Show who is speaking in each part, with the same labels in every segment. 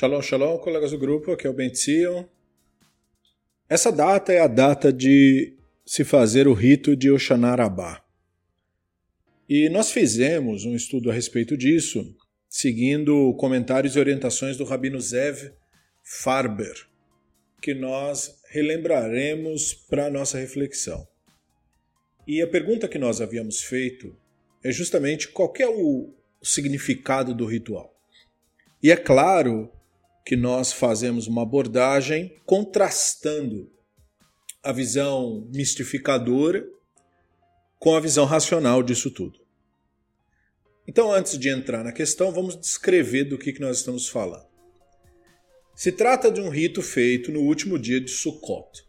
Speaker 1: Shalom, shalom, colegas do grupo, aqui é o Ben Tzion. Essa data é a data de se fazer o rito de Oshana Rabbah. E nós fizemos um estudo a respeito disso, seguindo comentários e orientações do Rabino Zev Farber, que nós relembraremos para a nossa reflexão. E a pergunta que nós havíamos feito é justamente qual é o significado do ritual. E é claro que nós fazemos uma abordagem contrastando a visão mistificadora com a visão racional disso tudo. Então, antes de entrar na questão, vamos descrever do que, que nós estamos falando. Se trata de um rito feito no último dia de Sukkot.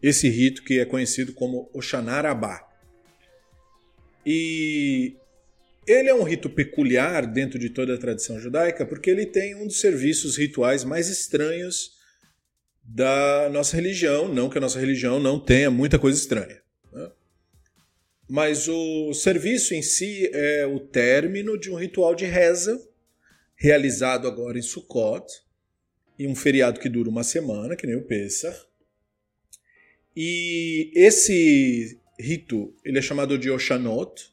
Speaker 1: Esse rito que é conhecido como Oshanarabá. E ele é um rito peculiar dentro de toda a tradição judaica porque ele tem um dos serviços rituais mais estranhos da nossa religião. Não que a nossa religião não tenha muita coisa estranha. Né? Mas o serviço em si é o término de um ritual de reza realizado agora em Sukkot, em um feriado que dura uma semana, que nem o Pesach. E esse rito ele é chamado de Oshanot,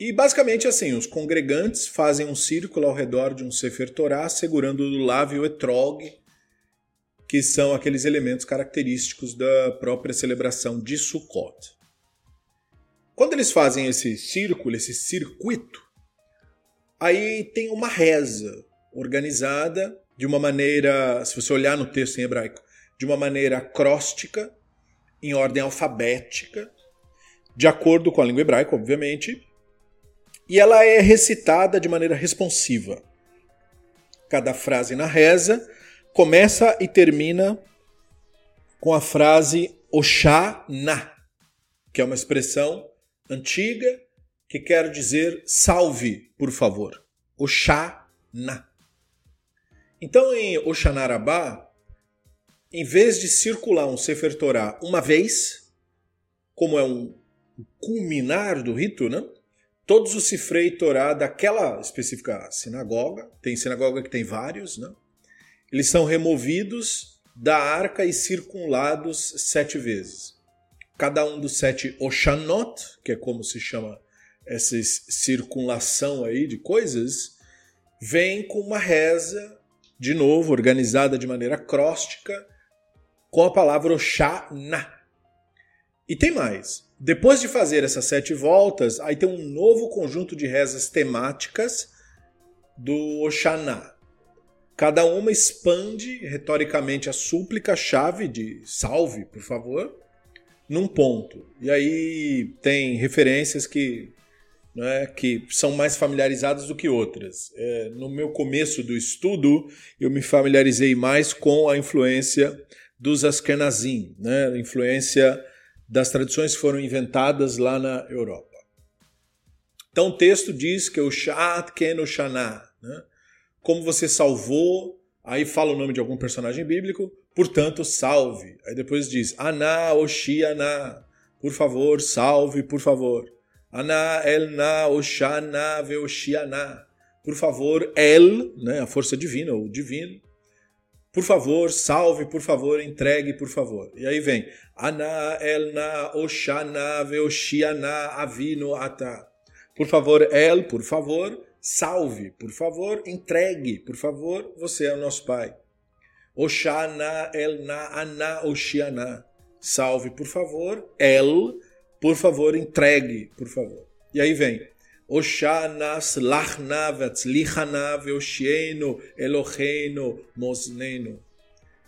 Speaker 1: e basicamente assim, os congregantes fazem um círculo ao redor de um Sefer Torah, segurando o lave e o etrog, que são aqueles elementos característicos da própria celebração de Sukkot. Quando eles fazem esse círculo, esse circuito, aí tem uma reza organizada de uma maneira, se você olhar no texto em hebraico, de uma maneira acróstica, em ordem alfabética, de acordo com a língua hebraica, obviamente, e ela é recitada de maneira responsiva. Cada frase na reza começa e termina com a frase Oxá-na, que é uma expressão antiga que quer dizer salve, por favor. Oxá-na. Então, em Oxanarabá, em vez de circular um Sefer Torah uma vez, como é um culminar do rito, né? Todos os Sifrei Torá daquela específica sinagoga, tem sinagoga que tem vários, né? eles são removidos da arca e circunlados sete vezes. Cada um dos sete Oshanot, que é como se chama essa circunlação aí de coisas, vem com uma reza, de novo, organizada de maneira acróstica, com a palavra Oshana. E tem mais. Depois de fazer essas sete voltas, aí tem um novo conjunto de rezas temáticas do Oxaná. Cada uma expande retoricamente a súplica-chave de salve, por favor, num ponto. E aí tem referências que, né, que são mais familiarizadas do que outras. É, no meu começo do estudo, eu me familiarizei mais com a influência dos Askenazim, né, influência das tradições que foram inventadas lá na Europa. Então o texto diz que o Shat Ken Shana, né? como você salvou, aí fala o nome de algum personagem bíblico, portanto salve. Aí depois diz Ana Oshiana, por favor, salve, por favor. Ana Elna Oshana Veoshiana, por favor, El, né, a força divina, o divino, por favor, salve, por favor, entregue, por favor. E aí vem Ana, Elna, Oshana, Veoshiana, Avino, Ata. Por favor, El, por favor, salve, por favor, entregue, por favor, você é o nosso Pai. Oshana, Elna, Ana, Oshiana. Salve, por favor. El, por favor, entregue, por favor. E aí vem Oshana, Slachna, Vetzlichana, Veoshieno, Eloheinu, Mosneno.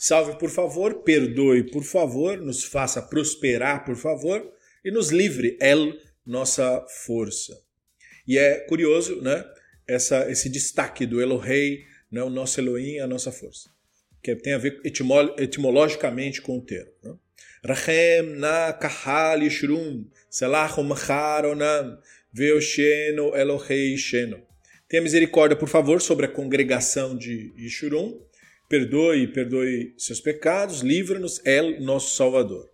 Speaker 1: Salve, por favor, perdoe, por favor, nos faça prosperar, por favor, e nos livre, El, nossa força. E é curioso, né? Essa, esse destaque do Elohei, né, o nosso Elohim, a nossa força, que tem a ver etimologicamente com o termo. Né? Rachem na kahal yishrum, selachum macharonam, Veosheno Elohei Sheno. Tenha misericórdia, por favor, sobre a congregação de Yishurum. Perdoe, perdoe seus pecados, livra-nos, El, nosso Salvador.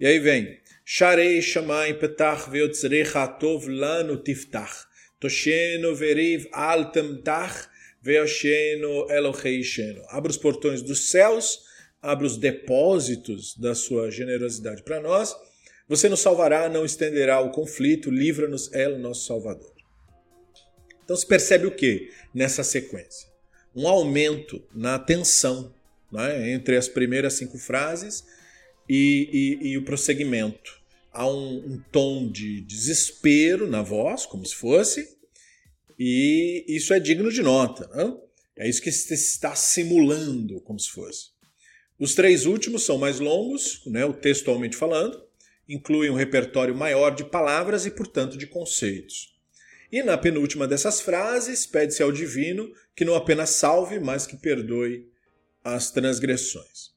Speaker 1: E aí vem, Sharei Shamayim Petach Veotzrecha Tov Lano Tiftach. Tosheno Veriv Al Temtach Veosheno Eloheisheno. Abra os portões dos céus, abra os depósitos da sua generosidade para nós. Você nos salvará, não estenderá o conflito, livra-nos, o nosso Salvador. Então se percebe o que nessa sequência? Um aumento na tensão né, entre as primeiras cinco frases e, e, e o prosseguimento. Há um, um, tom de desespero na voz, como se fosse, e isso é digno de nota. Né? É isso que se está simulando, como se fosse. Os três últimos são mais longos, né, o textualmente falando, incluem um repertório maior de palavras e, portanto, de conceitos. E na penúltima dessas frases, pede-se ao divino que não apenas salve, mas que perdoe as transgressões.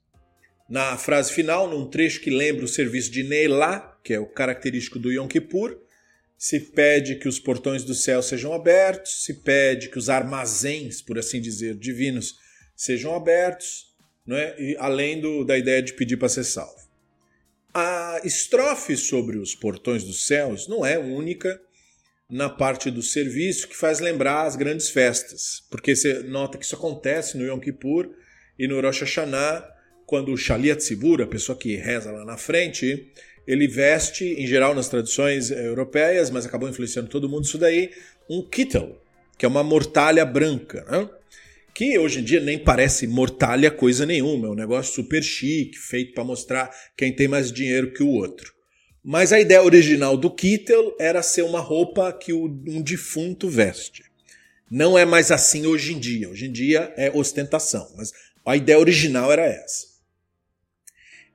Speaker 1: Na frase final, num trecho que lembra o serviço de Neilá, que é o característico do Yom Kippur, se pede que os portões do céu sejam abertos, se pede que os armazéns, por assim dizer, divinos sejam abertos, não é? e além do, da ideia de pedir para ser salvo. A estrofe sobre os portões dos céus não é única na parte do serviço que faz lembrar as grandes festas, porque você nota que isso acontece no Yom Kippur e no Rosh Hashanah, quando o Shaliat Tzibur, a pessoa que reza lá na frente, ele veste, em geral nas tradições europeias, mas acabou influenciando todo mundo isso daí, um kittel, que é uma mortalha branca, né? que hoje em dia nem parece mortalha coisa nenhuma, é um negócio super chique, feito para mostrar quem tem mais dinheiro que o outro. Mas a ideia original do kittel era ser uma roupa que um defunto veste. Não é mais assim hoje em dia. Hoje em dia é ostentação, mas a ideia original era essa.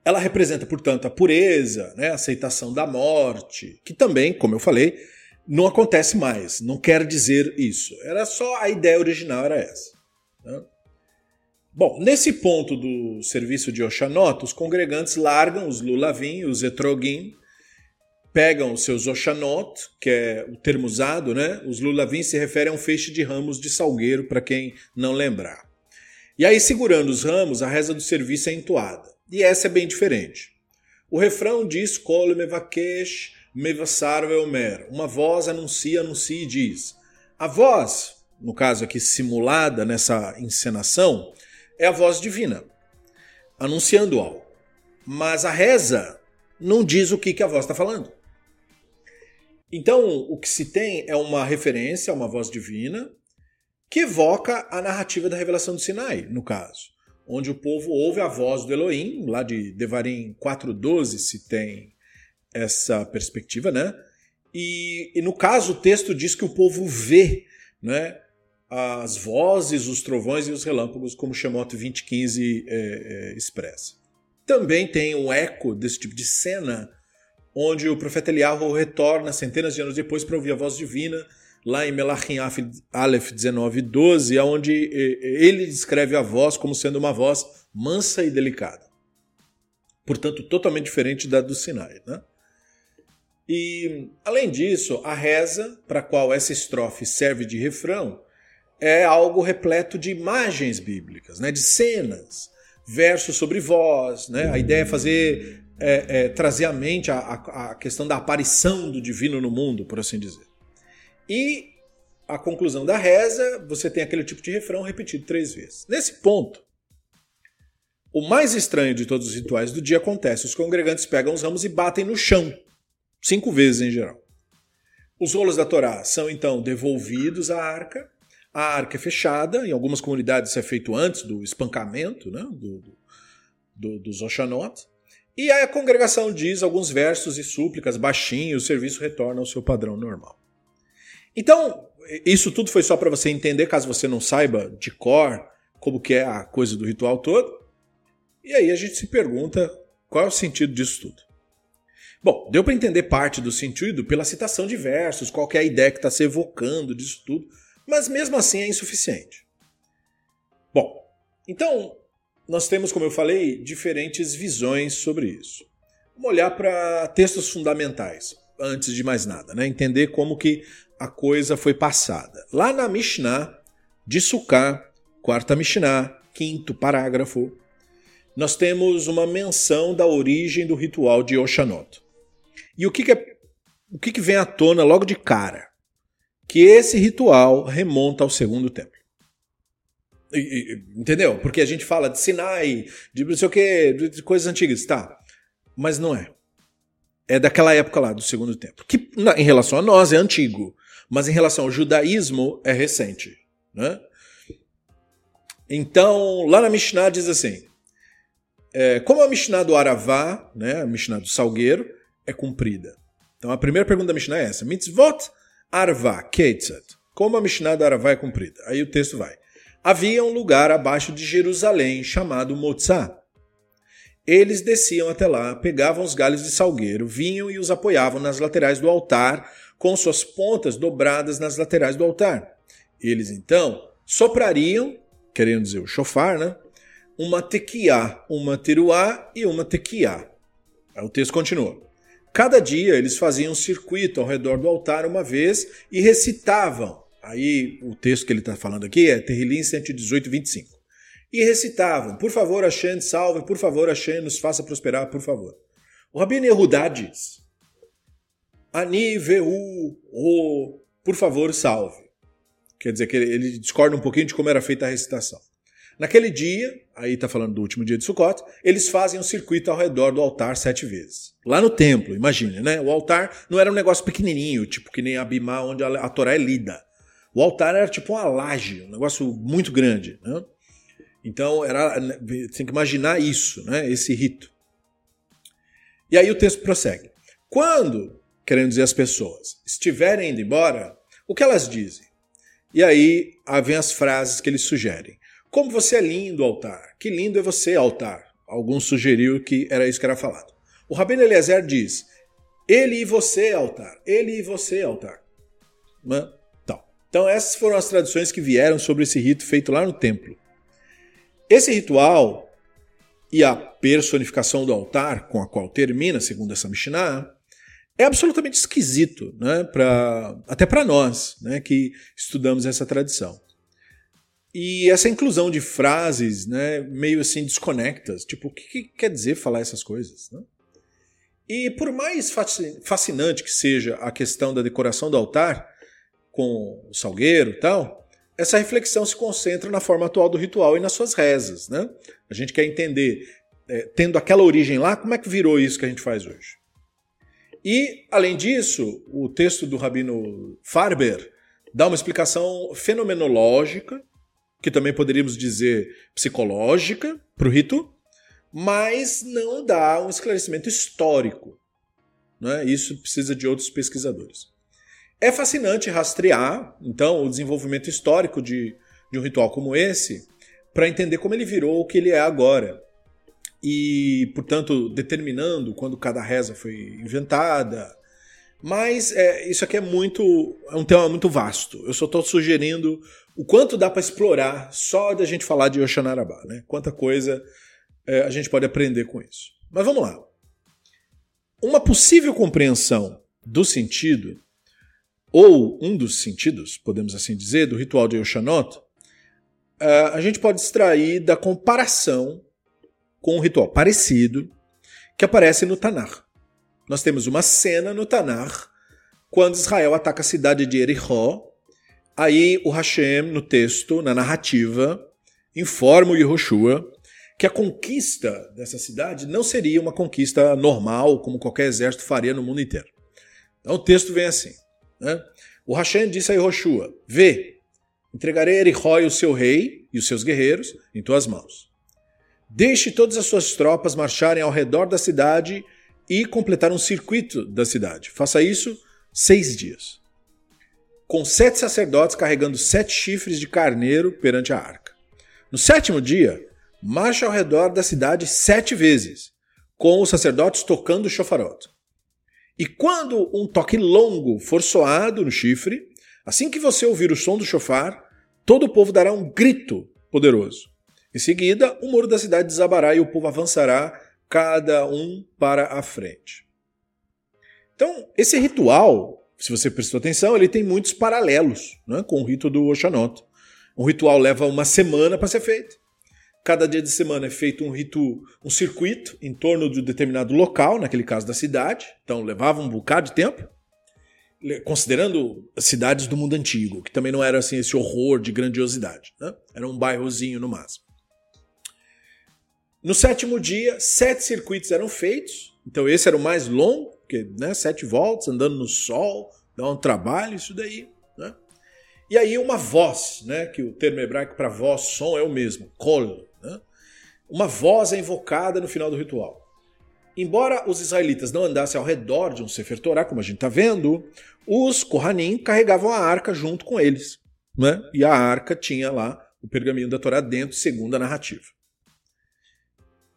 Speaker 1: Ela representa, portanto, a pureza, né, a aceitação da morte, que também, como eu falei, não acontece mais. Não quer dizer isso. Era só a ideia original era essa. Né? Bom, nesse ponto do serviço de Oxanot, os congregantes largam os lulavim, os etrogim, pegam os seus Oxanot, que é o termo usado, né? Os lulavim se referem a um feixe de ramos de salgueiro, para quem não lembrar. E aí, segurando os ramos, a reza do serviço é entoada. E essa é bem diferente. O refrão diz Kol mevakesh. Uma voz anuncia, anuncia e diz. A voz, no caso aqui simulada nessa encenação, é a voz divina, anunciando algo. Mas a reza não diz o que, que a voz está falando. Então, o que se tem é uma referência a uma voz divina, que evoca a narrativa da revelação do Sinai, no caso, onde o povo ouve a voz do Elohim, lá de Devarim 4.12 se tem essa perspectiva, né? E, e, no caso o texto diz que o povo vê né, as vozes, os trovões e os relâmpagos, como Shemot 2015 é, é, expressa. Também tem um eco desse tipo de cena, onde o profeta Eliyahu retorna centenas de anos depois para ouvir a voz divina lá em Melachim Aleph 19, 12, onde ele descreve a voz como sendo uma voz mansa e delicada. Portanto, totalmente diferente da do Sinai. Né? E, além disso, a reza, para a qual essa estrofe serve de refrão, é algo repleto de imagens bíblicas, né? de cenas, versos sobre voz. Né? A ideia é fazer é, é, trazer à mente a, a, a questão da aparição do divino no mundo, por assim dizer. E a conclusão da reza, você tem aquele tipo de refrão repetido três vezes. Nesse ponto, o mais estranho de todos os rituais do dia acontece. Os congregantes pegam os ramos e batem no chão, cinco vezes em geral. Os rolos da Torá são então devolvidos à arca. A arca é fechada, em algumas comunidades isso é feito antes do espancamento né, do, do, dos Oshanot. E a congregação diz alguns versos e súplicas baixinho e o serviço retorna ao seu padrão normal. Então, isso tudo foi só para você entender, caso você não saiba de cor como que é a coisa do ritual todo. E aí a gente se pergunta qual é o sentido disso tudo. Bom, deu para entender parte do sentido pela citação de versos, qual é a ideia que está se evocando disso tudo, mas mesmo assim é insuficiente. Bom, então nós temos, como eu falei, diferentes visões sobre isso. Vamos olhar para textos fundamentais, antes de mais nada, né? entender como que a coisa foi passada. Lá na Mishnah de Sukkah, quarta Mishnah, quinto parágrafo, nós temos uma menção da origem do ritual de Oshanot. E o que, que, é, o que, que vem à tona logo de cara? Que esse ritual remonta ao segundo templo. Entendeu? Porque a gente fala de Sinai, de não sei o que, de coisas antigas, tá. Mas não é. É daquela época lá, do segundo templo. Que em relação a nós é antigo, mas em relação ao judaísmo é recente. Né? Então, lá na Mishnah diz assim: é, como a Mishnah do Aravá, né, a Mishnah do Salgueiro, é cumprida. Então a primeira pergunta da Mishnah é essa: Mitzvot Arva Keitzat. Como a Mishnah do Aravá é cumprida? Aí o texto vai. Havia um lugar abaixo de Jerusalém chamado Motzá. Eles desciam até lá, pegavam os galhos de salgueiro, vinham e os apoiavam nas laterais do altar, com suas pontas dobradas nas laterais do altar. Eles então soprariam, querendo dizer o chofar, né? Uma tequiá, uma teruá e uma tequiá. O texto continua. Cada dia eles faziam um circuito ao redor do altar uma vez e recitavam Aí o texto que ele está falando aqui é Terrilim 118, 25. E recitavam, por favor, Hashem, salve, por favor, Hashem, nos faça prosperar, por favor. O Rabino Yehudá diz, Ani veu o, por favor, salve. Quer dizer que ele discorda um pouquinho de como era feita a recitação. Naquele dia, aí está falando do último dia de Sukkot, eles fazem um circuito ao redor do altar sete vezes. Lá no templo, imagine, né? O altar não era um negócio pequenininho, tipo que nem Abimá, onde a, a Torá é lida. O altar era tipo uma laje, um negócio muito grande. Né? Então era, tem que imaginar isso, né? esse rito. E aí o texto prossegue. Quando, querendo dizer as pessoas, estiverem indo embora, o que elas dizem? E aí vem as frases que eles sugerem. Como você é lindo, altar. Que lindo é você, altar. Alguns sugeriu que era isso que era falado. O Rabino Eliezer diz: Ele e você, altar. Ele e você, altar. Então, essas foram as tradições que vieram sobre esse rito feito lá no templo. Esse ritual e a personificação do altar, com a qual termina, segundo essa Mishnah, é absolutamente esquisito, né? pra, até para nós né? que estudamos essa tradição. E essa inclusão de frases né, meio assim desconectas, tipo, o que, que quer dizer falar essas coisas? Né? E por mais fascinante que seja a questão da decoração do altar, com o salgueiro e tal, essa reflexão se concentra na forma atual do ritual e nas suas rezas. Né? A gente quer entender, é, tendo aquela origem lá, como é que virou isso que a gente faz hoje. E, além disso, o texto do Rabino Farber dá uma explicação fenomenológica, que também poderíamos dizer psicológica, para o rito, mas não dá um esclarecimento histórico. Né? Isso precisa de outros pesquisadores. É fascinante rastrear, então, o desenvolvimento histórico de, de um ritual como esse para entender como ele virou o que ele é agora. E, portanto, determinando quando cada reza foi inventada. Mas é, isso aqui é muito. é um tema muito vasto. Eu só estou sugerindo o quanto dá para explorar só da gente falar de Oxanarabá, né? Quanta coisa é, a gente pode aprender com isso. Mas vamos lá. Uma possível compreensão do sentido ou um dos sentidos, podemos assim dizer, do ritual de Yoshanot, eh, a gente pode extrair da comparação com um ritual parecido que aparece no Tanar. Nós temos uma cena no Tanar quando Israel ataca a cidade de Erechó. Aí o Hashem, no texto, na narrativa, informa o Yehoshua que a conquista dessa cidade não seria uma conquista normal, como qualquer exército faria no mundo inteiro. Então o texto vem assim. Né? O Hashem disse a Yehoshua: Vê, entregarei Erihó e o seu rei e os seus guerreiros em tuas mãos. Deixe todas as suas tropas marcharem ao redor da cidade e completar um circuito da cidade. Faça isso seis dias. Com sete sacerdotes carregando sete chifres de carneiro perante a arca. No sétimo dia, marche ao redor da cidade sete vezes, com os sacerdotes tocando o chofarote. E quando um toque longo for soado no chifre, assim que você ouvir o som do chofar, todo o povo dará um grito poderoso. Em seguida, o muro da cidade desabará e o povo avançará, cada um para a frente. Então, esse ritual, se você prestou atenção, ele tem muitos paralelos né, com o rito do Oxanot. Um ritual leva uma semana para ser feito. Cada dia de semana é feito um rito, um circuito em torno de um determinado local, naquele caso da cidade. Então levava um bocado de tempo. considerando cidades do mundo antigo, que também não era assim esse horror de grandiosidade, né? era um bairrozinho no máximo. No sétimo dia, sete circuitos eram feitos, então esse era o mais longo, porque né, sete voltas, andando no sol, dá um trabalho, isso daí. Né? E aí uma voz, né, que o termo hebraico para voz, som é o mesmo, kol. Uma voz é invocada no final do ritual. Embora os israelitas não andassem ao redor de um Sefer Torah, como a gente está vendo, os Kohanim carregavam a arca junto com eles. Né? E a arca tinha lá o pergaminho da Torá dentro, segundo a narrativa.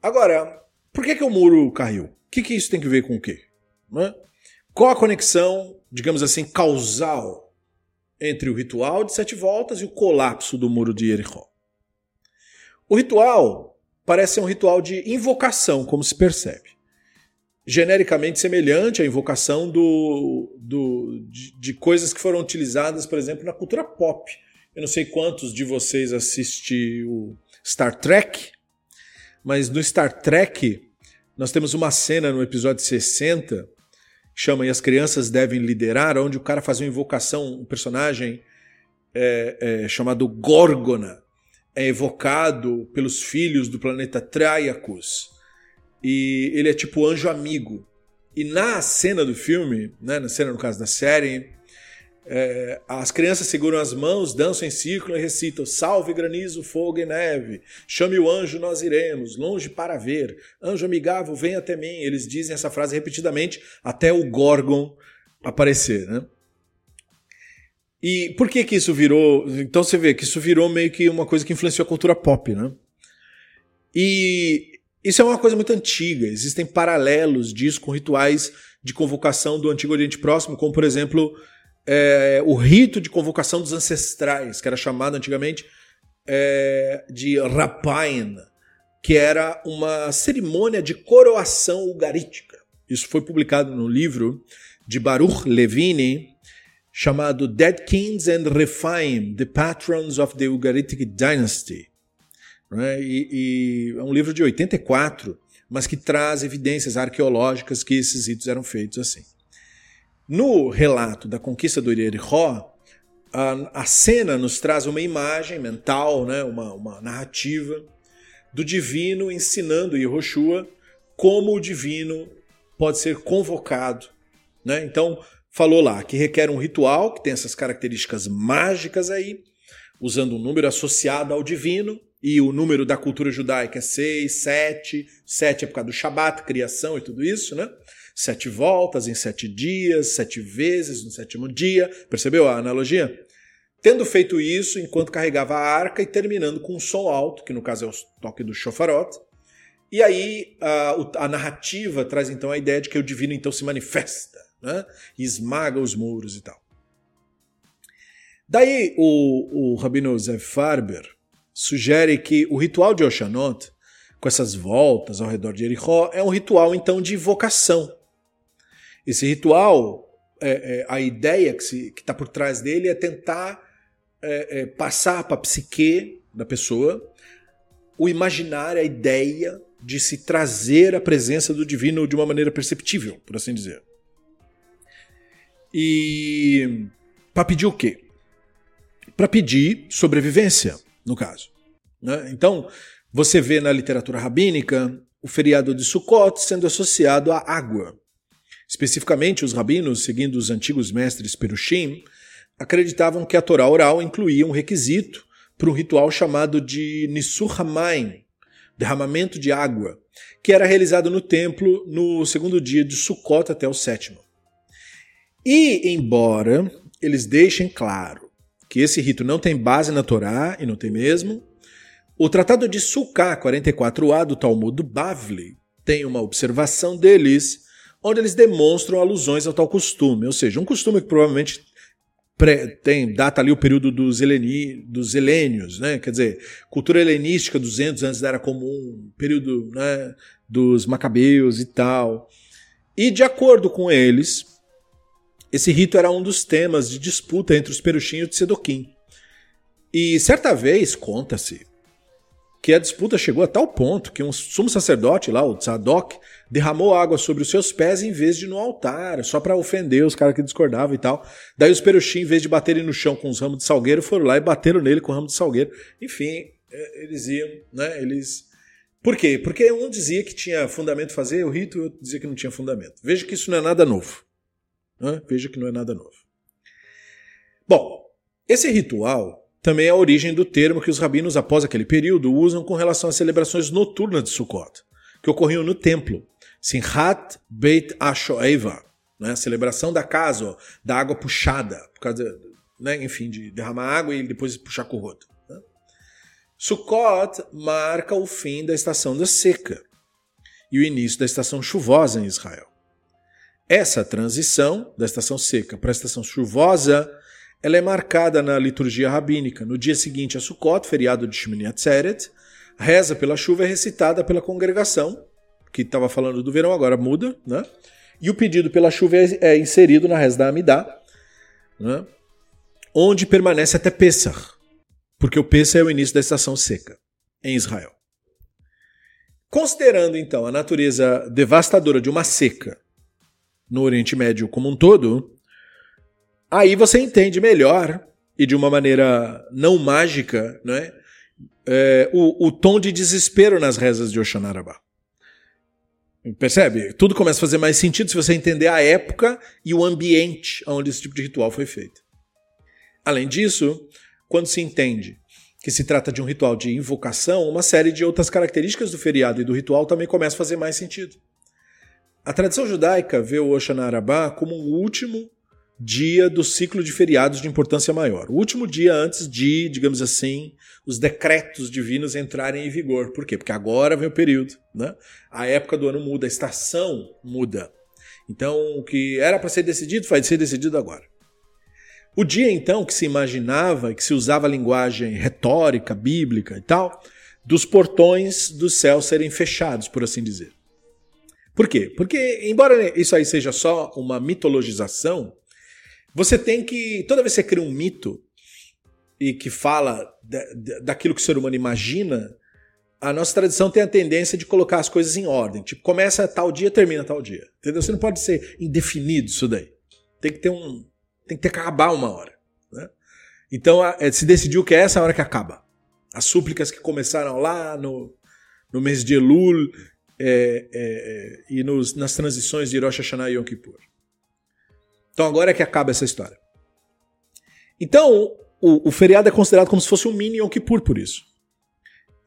Speaker 1: Agora, por que, que o muro caiu? O que, que isso tem que ver com o quê? Né? Qual a conexão, digamos assim, causal entre o ritual de sete voltas e o colapso do muro de Jericó? O ritual parece ser um ritual de invocação, como se percebe genericamente semelhante à invocação do, do, de, de, coisas que foram utilizadas, por exemplo, na cultura pop. Eu não sei quantos de vocês assistiu Star Trek, mas no Star Trek nós temos uma cena no episódio 60 que chama E as Crianças Devem Liderar, onde o cara faz uma invocação, um personagem é, é, chamado Gorgona é evocado pelos filhos do planeta Traiacus e ele é tipo anjo amigo. E na cena do filme, né, na cena no caso da série, é, as crianças seguram as mãos, dançam em círculo e recitam: Salve granizo, fogo e neve, chame o anjo, nós iremos, longe para ver. Anjo amigável, vem até mim. Eles dizem essa frase repetidamente até o Gorgon aparecer. Né? E por que que isso virou? Então você vê que isso virou meio que uma coisa que influenciou a cultura pop, né? E isso é uma coisa muito antiga, existem paralelos disso com rituais de convocação do Antigo Oriente Próximo, como por exemplo é, o rito de convocação dos ancestrais, que era chamado antigamente é, de Rapain, que era uma cerimônia de coroação ugarítica. Isso foi publicado no livro de Baruch Levine, chamado Dead Kings and Rephaim, The Patrons of the Ugaritic Dynasty. Né? E, e, é um livro de 84, mas que traz evidências arqueológicas que esses ritos eram feitos assim. No relato da conquista do Yericó, a, a cena nos traz uma imagem mental, né? uma, uma narrativa do divino ensinando Yehoshua como o divino pode ser convocado. Né? Então, falou lá que requer um ritual que tem essas características mágicas aí, usando um número associado ao divino, e o número da cultura judaica é seis, sete, sete é por causa do Shabat, criação e tudo isso, né? Sete voltas em sete dias, sete vezes no sétimo dia. Percebeu a analogia? Tendo feito isso, enquanto carregava a arca e terminando com um som alto, que no caso é o toque do shofarot. E aí a, a narrativa traz então a ideia de que o divino então se manifesta, né? E esmaga os muros e tal. Daí o, o Rabino Zev Farber, sugere que o ritual de Oshanot, com essas voltas ao redor de Jericó, é um ritual então de invocação. Esse ritual, é, é, a ideia que está por trás dele é tentar é, é passar para a psique da pessoa o imaginar, a ideia de se trazer a presença do divino de uma maneira perceptível, por assim dizer. E para pedir o quê? Para pedir sobrevivência no caso. Né? Então, você vê na literatura rabínica o feriado de Sukkot sendo associado à água. Especificamente, os rabinos, seguindo os antigos mestres Perushim, acreditavam que a Torá oral incluía um requisito para um ritual chamado de Nisur derramamento de água, que era realizado no templo no segundo dia de Sukkot até o sétimo. E, embora eles deixem claro que esse rito não tem base na Torá, e não tem mesmo. O Tratado de Sukkah 44a do Talmud do Bavli tem uma observação deles, onde eles demonstram alusões ao tal costume, ou seja, um costume que provavelmente tem data ali o período dos, heleni, dos helênios, né? quer dizer, cultura helenística 200 antes da Era Comum, período né, dos macabeus e tal. E de acordo com eles, esse rito era um dos temas de disputa entre os peruchinhos de Sedoquim. E certa vez, conta-se, que a disputa chegou a tal ponto que um sumo sacerdote lá, o Tzadok, derramou água sobre os seus pés em vez de no altar, só para ofender os caras que discordavam e tal. Daí os peruxim, em vez de baterem no chão com os ramos de salgueiro, foram lá e bateram nele com ramos de salgueiro. Enfim, é, eles iam, né? Eles. Por quê? Porque um dizia que tinha fundamento fazer o rito e outro dizia que não tinha fundamento. Veja que isso não é nada novo. Né? Veja que não é nada novo. Bom, esse ritual também é a origem do termo que os rabinos, após aquele período, usam com relação às celebrações noturnas de Sukkot, que ocorriam no templo. Simchat Beit Ashoeva, né? celebração da casa, ó, da água puxada, por causa, né? enfim, de derramar água e depois puxar com o rodo. Né? Sukkot marca o fim da estação da seca e o início da estação chuvosa em Israel. Essa transição da estação seca para a estação chuvosa ela é marcada na liturgia rabínica. No dia seguinte a Sukkot, feriado de Shemini Atzeret, reza pela chuva é recitada pela congregação, que estava falando do verão, agora muda, né? E o pedido pela chuva é, é inserido na reza da Amidá, né? onde permanece até Pesach, porque o Pesach é o início da estação seca em Israel. Considerando então a natureza devastadora de uma seca no Oriente Médio como um todo, Aí você entende melhor e de uma maneira não mágica, né, é, o, o, tom de desespero nas rezas de Oxanarabá. Percebe? Tudo começa a fazer mais sentido se você entender a época e o ambiente onde esse tipo de ritual foi feito. Além disso, quando se entende que se trata de um ritual de invocação, uma série de outras características do feriado e do ritual também começa a fazer mais sentido. A tradição judaica vê o Oxanarabá como um último dia do ciclo de feriados de importância maior. O último dia antes de, digamos assim, os decretos divinos entrarem em vigor. Por quê? Porque agora vem o período, né? A época do ano muda, a estação muda. Então, o que era para ser decidido vai ser decidido agora. O dia, então, que se imaginava, que se usava a linguagem retórica, bíblica e tal, dos portões do céu serem fechados, por assim dizer. Por quê? Porque, embora isso aí seja só uma mitologização, você tem que. Toda vez que você cria um mito e que fala daquilo que o ser humano imagina, a nossa tradição tem a tendência de colocar as coisas em ordem. Tipo, começa tal dia, termina tal dia. Entendeu? Você não pode ser indefinido isso daí. Tem que ter um. Tem que ter que acabar uma hora. Né? Então é, se decidiu que é essa a hora que acaba. As súplicas que começaram lá no, no mês de Elul é, é, é e nos, nas transições de Rosh Hashanah e Yom Kippur. Então agora é que acaba essa história. Então, o, o feriado é considerado como se fosse um mini Yom Kippur por isso.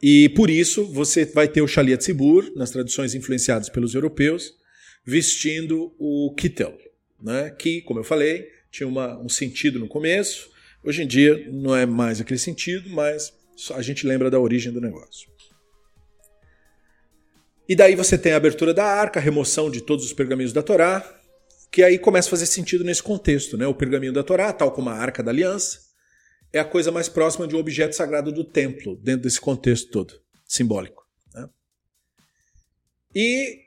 Speaker 1: E por isso você vai ter o Shalia Tzibur, nas tradições influenciadas pelos europeus, vestindo o kittel, né? que, como eu falei, tinha uma, um sentido no começo. Hoje em dia não é mais aquele sentido, mas a gente lembra da origem do negócio. E daí você tem a abertura da arca, a remoção de todos os pergaminhos da Torá, que aí começa a fazer sentido nesse contexto. Né? O pergaminho da Torá, tal como a Arca da Aliança, é a coisa mais próxima de um objeto sagrado do templo, dentro desse contexto todo, simbólico. Né? E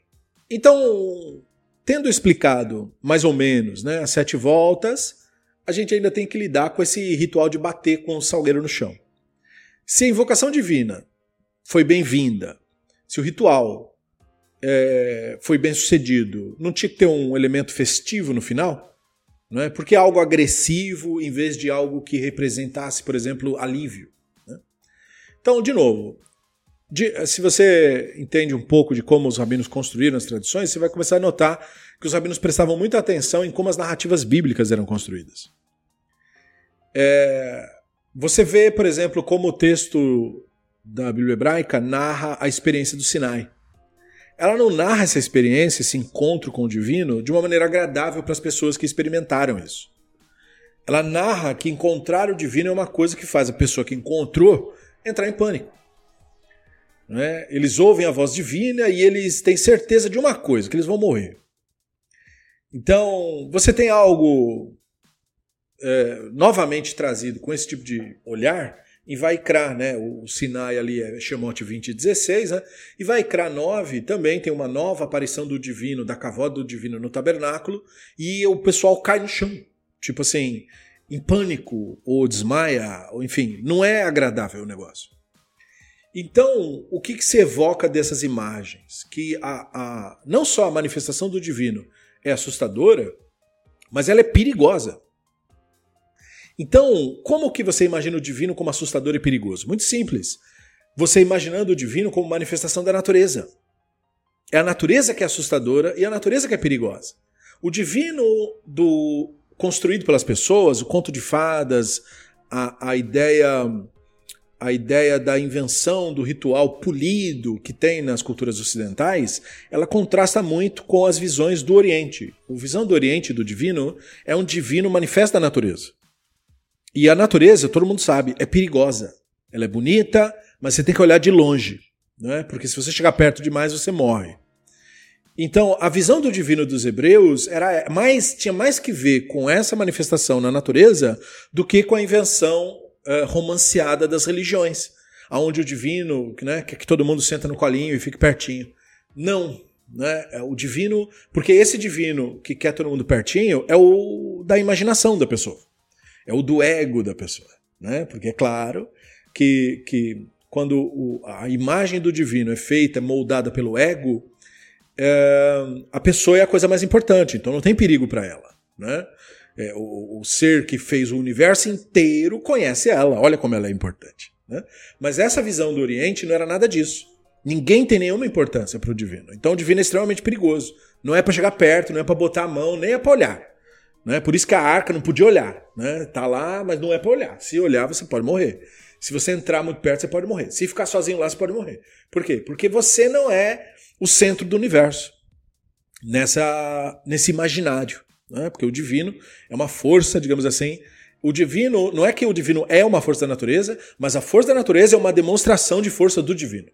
Speaker 1: então, tendo explicado mais ou menos né, as sete voltas, a gente ainda tem que lidar com esse ritual de bater com o salgueiro no chão. Se a invocação divina foi bem-vinda, se o ritual é, foi bem sucedido, não tinha que ter um elemento festivo no final? Não é? Porque algo agressivo em vez de algo que representasse, por exemplo, alívio. Né? Então, de novo, de, se você entende um pouco de como os rabinos construíram as tradições, você vai começar a notar que os rabinos prestavam muita atenção em como as narrativas bíblicas eram construídas. É, você vê, por exemplo, como o texto da Bíblia hebraica narra a experiência do Sinai ela não narra essa experiência, esse encontro com o divino, de uma maneira agradável para as pessoas que experimentaram isso. Ela narra que encontrar o divino é uma coisa que faz a pessoa que encontrou entrar em pânico. É? Eles ouvem a voz divina e eles têm certeza de uma coisa, que eles vão morrer. Então, você tem algo é, novamente trazido com esse tipo de olhar, em Vaikra, né? O Sinai ali é Shemot 20 e 16, né? E Vaikra 9 também tem uma nova aparição do divino, da cavó do divino no tabernáculo, e o pessoal cai no chão. Tipo assim, em pânico, ou desmaia, ou enfim, não é agradável o negócio. Então, o que, que se evoca dessas imagens? Que a, a, não só a manifestação do divino é assustadora, mas ela é perigosa. Então, como que você imagina o divino como assustador e perigoso? Muito simples. Você imaginando o divino como manifestação da natureza. É a natureza que é assustadora e a natureza que é perigosa. O divino do construído pelas pessoas, o conto de fadas, a, a ideia a ideia da invenção do ritual polido que tem nas culturas ocidentais, ela contrasta muito com as visões do Oriente. A visão do Oriente do divino é um divino manifesto da natureza. E a natureza, todo mundo sabe, é perigosa. Ela é bonita, mas você tem que olhar de longe, não é? Porque se você chegar perto demais, você morre. Então, a visão do divino dos hebreus era mais tinha mais que ver com essa manifestação na natureza do que com a invenção uh, romanceada das religiões, aonde o divino, né, quer que todo mundo senta no colinho e fique pertinho. Não, né? É o divino, porque esse divino que quer todo mundo pertinho é o da imaginação da pessoa. É o do ego da pessoa, né? Porque é claro que, que quando o, a imagem do divino é feita, moldada pelo ego, é, a pessoa é a coisa mais importante, então não tem perigo para ela. Né? É, o, o, ser que fez o universo inteiro conhece ela, olha como ela é importante. Né? Mas essa visão do Oriente não era nada disso. Ninguém tem nenhuma importância para o divino. Então o divino é extremamente perigoso. Não é para chegar perto, não é para botar a mão, nem é para olhar. Né? Por isso que a arca não podia olhar. Né? Tá lá, mas não é para olhar. Se olhar, você pode morrer. Se você entrar muito perto, você pode morrer. Se ficar sozinho lá, você pode morrer. Por quê? Porque você não é o centro do universo, nessa, nesse imaginário. Né? Porque o divino é uma força, digamos assim. O divino, não é que o divino é uma força da natureza, mas a força da natureza é uma demonstração de força do divino.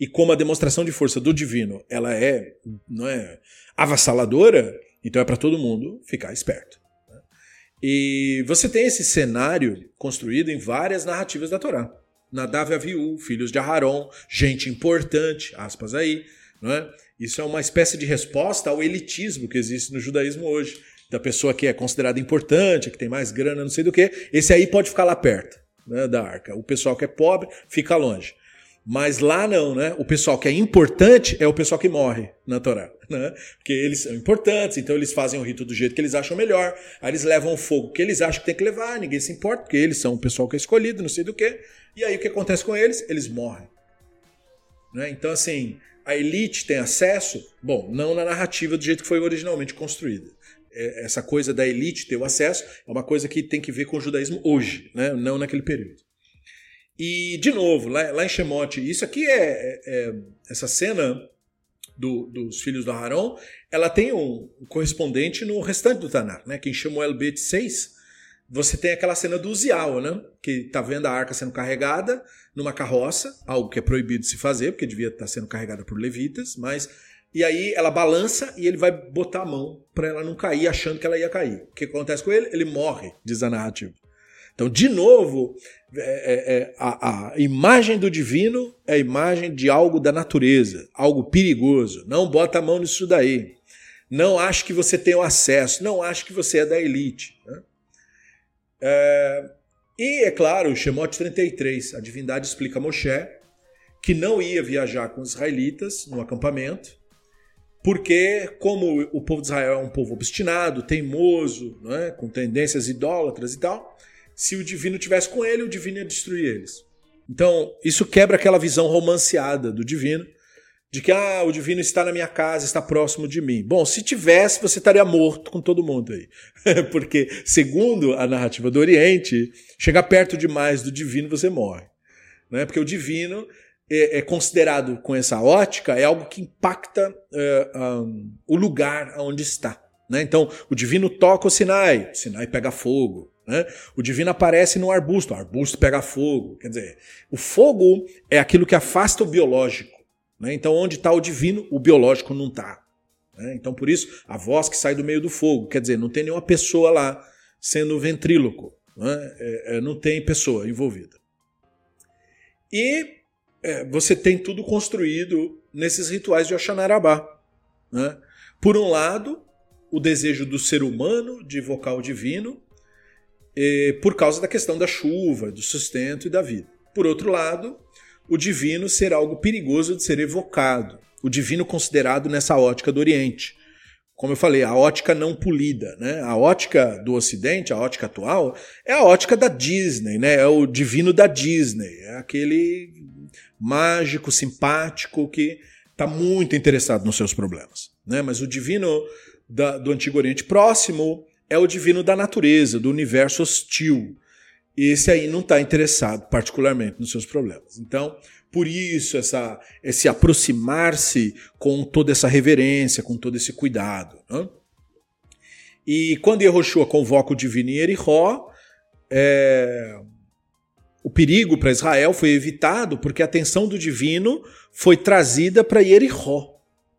Speaker 1: E como a demonstração de força do divino ela é, não é avassaladora, então é para todo mundo ficar esperto. Né? E você tem esse cenário construído em várias narrativas da Torá. Nadav e Aviú, filhos de Aharon, gente importante, aspas aí, não é? Isso é uma espécie de resposta ao elitismo que existe no judaísmo hoje. Da pessoa que é considerada importante, que tem mais grana, não sei do que, esse aí pode ficar lá perto né, da arca. O pessoal que é pobre fica longe. Mas lá não, né? O pessoal que é importante é o pessoal que morre na Torá, né? Porque eles são importantes, então eles fazem o rito do jeito que eles acham melhor. Aí eles levam o fogo que eles acham que tem que levar, ninguém se importa, porque eles são o pessoal que é escolhido, não sei do que. E aí o que acontece com eles? Eles morrem. Né? Então, assim, a elite tem acesso? Bom, não na narrativa do jeito que foi originalmente construída. É, essa coisa da elite ter o acesso é uma coisa que tem que ver com o judaísmo hoje, né? não naquele período. E, de novo, lá, lá em Shemot, isso aqui é, é, é essa cena do, dos filhos do Aharon, ela tem um, correspondente no restante do Tanar, né? que em Shemuel Bet 6, você tem aquela cena do Uzial, né? que está vendo a arca sendo carregada, numa carroça, algo que é proibido de se fazer, porque devia estar sendo carregada por levitas, mas e aí ela balança e ele vai botar a mão para ela não cair, achando que ela ia cair. O que acontece com ele? Ele morre, diz a narrativa. Então, de novo, é, é, é, a, a, imagem do divino é a imagem de algo da natureza, algo perigoso. Não bota a mão nisso daí. Não acho que você tem o acesso. Não acho que você é da elite. Né? É, e, é claro, o Shemot 33, a divindade explica a Moshe que não ia viajar com os israelitas no acampamento, porque, como o povo de Israel é um povo obstinado, teimoso, né, com tendências idólatras e tal, se o divino tivesse com ele, o divino ia destruir eles. Então, isso quebra aquela visão romanceada do divino, de que ah, o divino está na minha casa, está próximo de mim. Bom, se tivesse, você estaria morto com todo mundo aí. Porque, segundo a narrativa do Oriente, chegar perto demais do divino, você morre. Né? Porque o divino é, é considerado com essa ótica, é algo que impacta é, um, o lugar onde está. Né? Então, o divino toca o Sinai, o Sinai pega fogo. Né? O divino aparece no arbusto, o arbusto pega fogo. Quer dizer, o fogo é aquilo que afasta o biológico. Né? Então, onde está o divino, o biológico não está. Né? Então, por isso, a voz que sai do meio do fogo, quer dizer, não tem nenhuma pessoa lá sendo ventríloco, né? é, é, não tem pessoa envolvida. E é, você tem tudo construído nesses rituais de Oxanarabá. Né? Por um lado, o desejo do ser humano de invocar o divino, por causa da questão da chuva, do sustento e da vida. Por outro lado, o divino ser algo perigoso de ser evocado. O divino considerado nessa ótica do Oriente. Como eu falei, a ótica não polida, né? A ótica do Ocidente, a ótica atual, é a ótica da Disney, né? É o divino da Disney, é aquele mágico, simpático que está muito interessado nos seus problemas, né? Mas o divino da, do Antigo Oriente Próximo é o divino da natureza, do universo hostil. Esse aí não está interessado particularmente nos seus problemas. Então, por isso, essa, esse aproximar-se com toda essa reverência, com todo esse cuidado. Né? E quando Yehoshua convoca o divino em Erihó, é, o perigo para Israel foi evitado porque a atenção do divino foi trazida para Yerihó.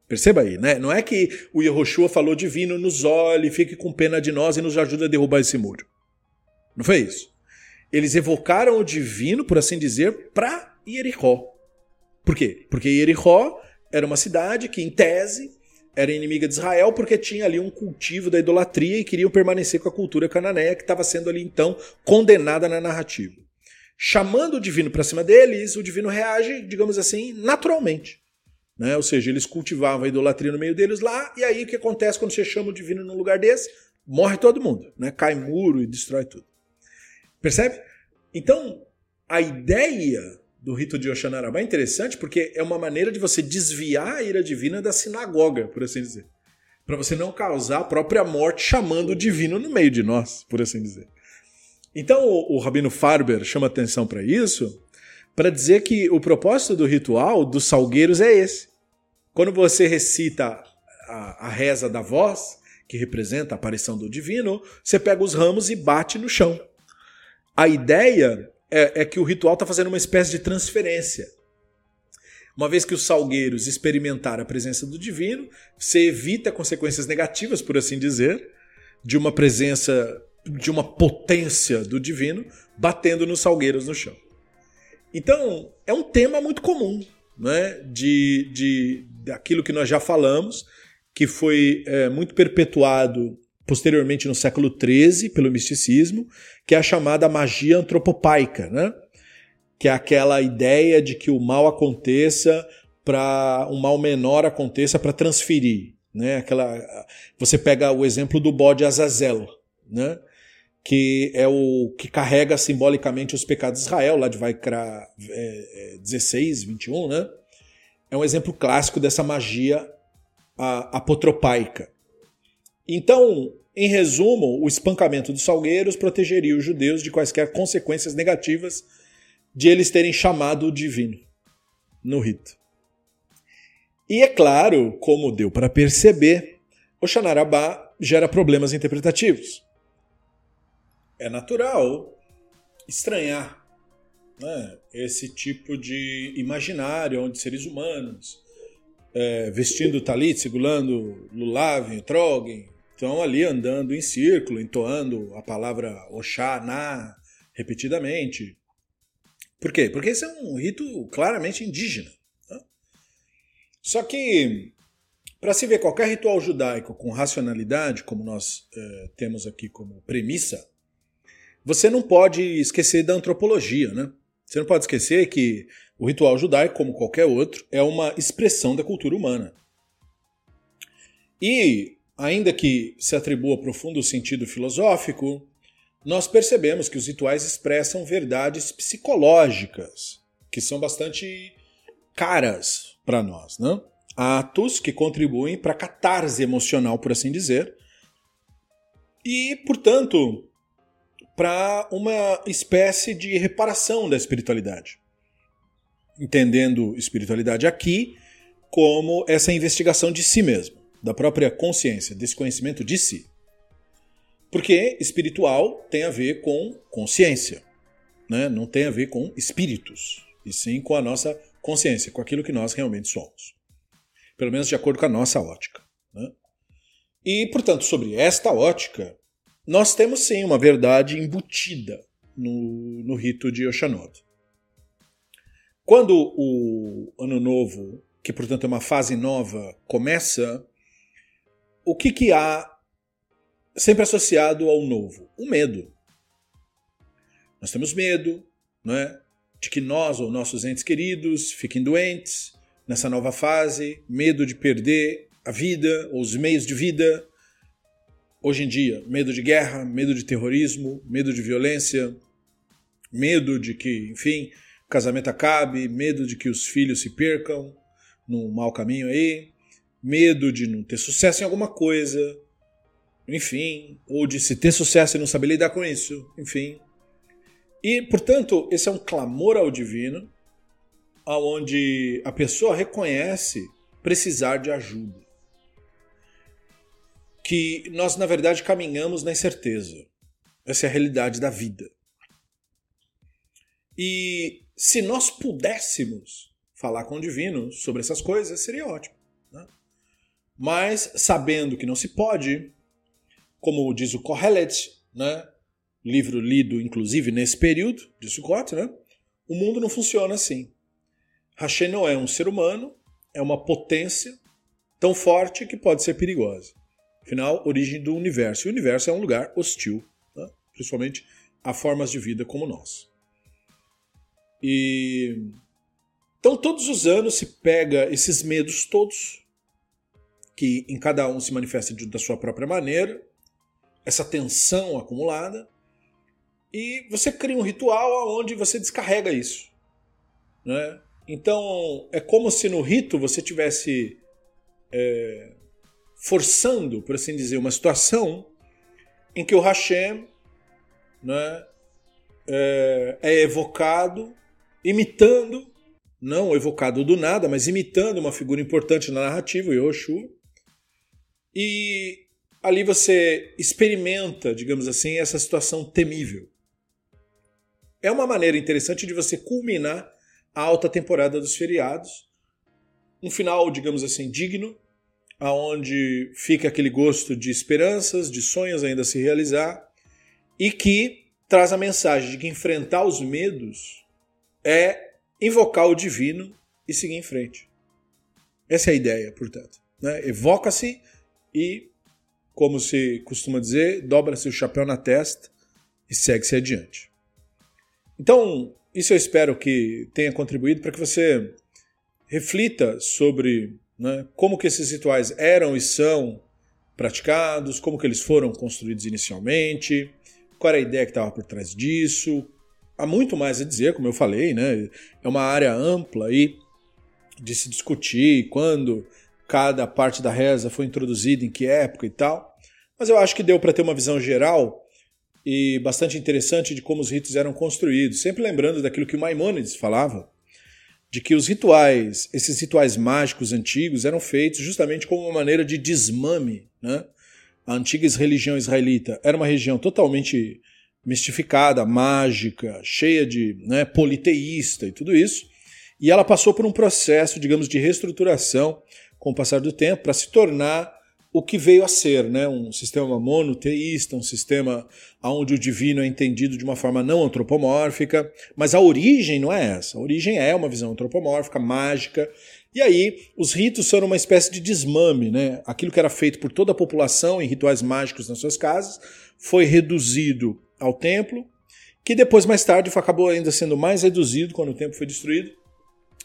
Speaker 1: Perceba aí, né? Não é que o Yehoshua falou divino nos olhe, fique com pena de nós e nos ajuda a derrubar esse muro. Não foi isso. Eles evocaram o divino, por assim dizer, para Jericó. Por quê? Porque Jericó era uma cidade que, em tese, era inimiga de Israel porque tinha ali um cultivo da idolatria e queriam permanecer com a cultura cananeia que estava sendo ali então condenada na narrativa. Chamando o divino para cima deles, o divino reage, digamos assim, naturalmente. Né? Ou seja, eles cultivavam a idolatria no meio deles lá, e aí o que acontece quando você chama o divino num lugar desse? Morre todo mundo, né? cai muro e destrói tudo. Percebe? Então, a ideia do rito de Oxanarabá é interessante porque é uma maneira de você desviar a ira divina da sinagoga, por assim dizer. Para você não causar a própria morte chamando o divino no meio de nós, por assim dizer. Então o, o Rabino Farber chama atenção para isso, para dizer que o propósito do ritual dos salgueiros é esse. Quando você recita a, a reza da voz, que representa a aparição do divino, você pega os ramos e bate no chão. A ideia é, é que o ritual está fazendo uma espécie de transferência. Uma vez que os salgueiros experimentaram a presença do divino, você evita consequências negativas, por assim dizer, de uma presença, de uma potência do divino batendo nos salgueiros no chão. Então, é um tema muito comum, né? de, de daquilo que nós já falamos, que foi é, muito perpetuado posteriormente no século XIII pelo misticismo, que é a chamada magia antropopaica, né? que é aquela ideia de que o mal aconteça para um mal menor aconteça para transferir, né? Aquela você pega o exemplo do bode Azazel, né? Que é o que carrega simbolicamente os pecados de Israel, lá de Vaikra é, 16, 21, né? É um exemplo clássico dessa magia apotropaica. Então, em resumo, o espancamento dos salgueiros protegeria os judeus de quaisquer consequências negativas de eles terem chamado o divino no rito. E é claro, como deu para perceber, o Xanarabá gera problemas interpretativos. É natural estranhar né, esse tipo de imaginário onde seres humanos, é, vestindo talit, segurando lulav, trogen, estão ali andando em círculo, entoando a palavra Oxaná repetidamente. Por quê? Porque esse é um rito claramente indígena. Né? Só que, para se ver qualquer ritual judaico com racionalidade, como nós é, temos aqui como premissa, você não pode esquecer da antropologia, né? Você não pode esquecer que o ritual judaico, como qualquer outro, é uma expressão da cultura humana. E, ainda que se atribua profundo sentido filosófico, nós percebemos que os rituais expressam verdades psicológicas, que são bastante caras para nós. Né? Atos que contribuem para a catarse emocional, por assim dizer, e, portanto, para uma espécie de reparação da espiritualidade entendendo espiritualidade aqui como essa investigação de si mesmo, da própria consciência, desse conhecimento de si. Porque espiritual tem a ver com consciência, né? não tem a ver com espíritos, e sim com a nossa consciência, com aquilo que nós realmente somos. Pelo menos de acordo com a nossa ótica. Né? E, portanto, sobre esta ótica, nós temos sim uma verdade embutida no, no rito de Oxanod. Quando o ano novo, que portanto é uma fase nova, começa, o que, que há sempre associado ao novo? O medo. Nós temos medo, não é? de que nós ou nossos entes queridos fiquem doentes nessa nova fase, medo de perder a vida ou os meios de vida. Hoje em dia, medo de guerra, medo de terrorismo, medo de violência, medo de que, enfim, o casamento acabe, medo de que os filhos se percam num mau caminho aí, medo de não ter sucesso em alguma coisa, enfim, ou de se ter sucesso e não saber lidar com isso, enfim. E, portanto, esse é um clamor ao divino, aonde a pessoa reconhece precisar de ajuda. Que nós, na verdade, caminhamos na incerteza. Essa é a realidade da vida. E se nós pudéssemos falar com o divino sobre essas coisas, seria ótimo. Né? Mas, sabendo que não se pode, como diz o Kohelet, né? livro lido inclusive nesse período de Sukkot, né? o mundo não funciona assim. Hashem não é um ser humano, é uma potência tão forte que pode ser perigosa. Afinal, origem do universo. E o universo é um lugar hostil, né? principalmente a formas de vida como nós. E então todos os anos se pega esses medos todos, que em cada um se manifesta da sua própria maneira, essa tensão acumulada, e você cria um ritual onde você descarrega isso. Né? Então, é como se no rito você tivesse é, forçando, por assim dizer, uma situação em que o Hashem né, é, é evocado imitando, não evocado do nada, mas imitando uma figura importante na narrativa, o Yoshua. E ali você experimenta, digamos assim, essa situação temível. É uma maneira interessante de você culminar a alta temporada dos feriados. Um final, digamos assim, digno, aonde fica aquele gosto de esperanças, de sonhos ainda a se realizar, e que traz a mensagem de que enfrentar os medos é invocar o divino e seguir em frente. Essa é a ideia, portanto. Né? Evoca-se e como se costuma dizer, dobra-se o chapéu na testa e segue-se adiante. Então, isso eu espero que tenha contribuído para que você reflita sobre né, como que esses rituais eram e são praticados, como que eles foram construídos inicialmente, qual era a ideia que estava por trás disso. Há muito mais a dizer, como eu falei, né? É uma área ampla aí de se discutir quando cada parte da reza foi introduzida, em que época e tal. Mas eu acho que deu para ter uma visão geral e bastante interessante de como os ritos eram construídos, sempre lembrando daquilo que o Maimônides falava, de que os rituais, esses rituais mágicos antigos, eram feitos justamente como uma maneira de desmame. Né? A antiga religião israelita era uma região totalmente mistificada, mágica, cheia de né, politeísta e tudo isso, e ela passou por um processo, digamos, de reestruturação com o passar do tempo para se tornar o que veio a ser, né? um sistema monoteísta, um sistema onde o divino é entendido de uma forma não antropomórfica, mas a origem não é essa. A origem é uma visão antropomórfica, mágica, e aí os ritos são uma espécie de desmame. Né? Aquilo que era feito por toda a população em rituais mágicos nas suas casas foi reduzido ao templo, que depois, mais tarde, acabou ainda sendo mais reduzido quando o templo foi destruído,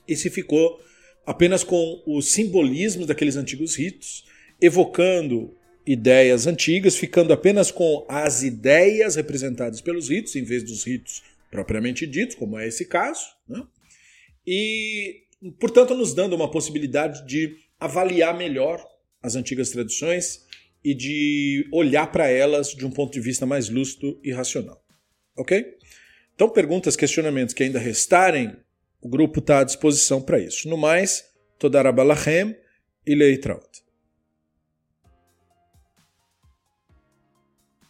Speaker 1: e se ficou apenas com os simbolismos daqueles antigos ritos, evocando ideias antigas, ficando apenas com as ideias representadas pelos ritos, em vez dos ritos propriamente ditos, como é esse caso, né? e, portanto, nos dando uma possibilidade de avaliar melhor as antigas tradições e de olhar para elas de um ponto de vista mais lúcido e racional. Ok? Então, perguntas, questionamentos que ainda restarem, o grupo está à disposição para isso. No mais, Todarabalachem e Leitraut.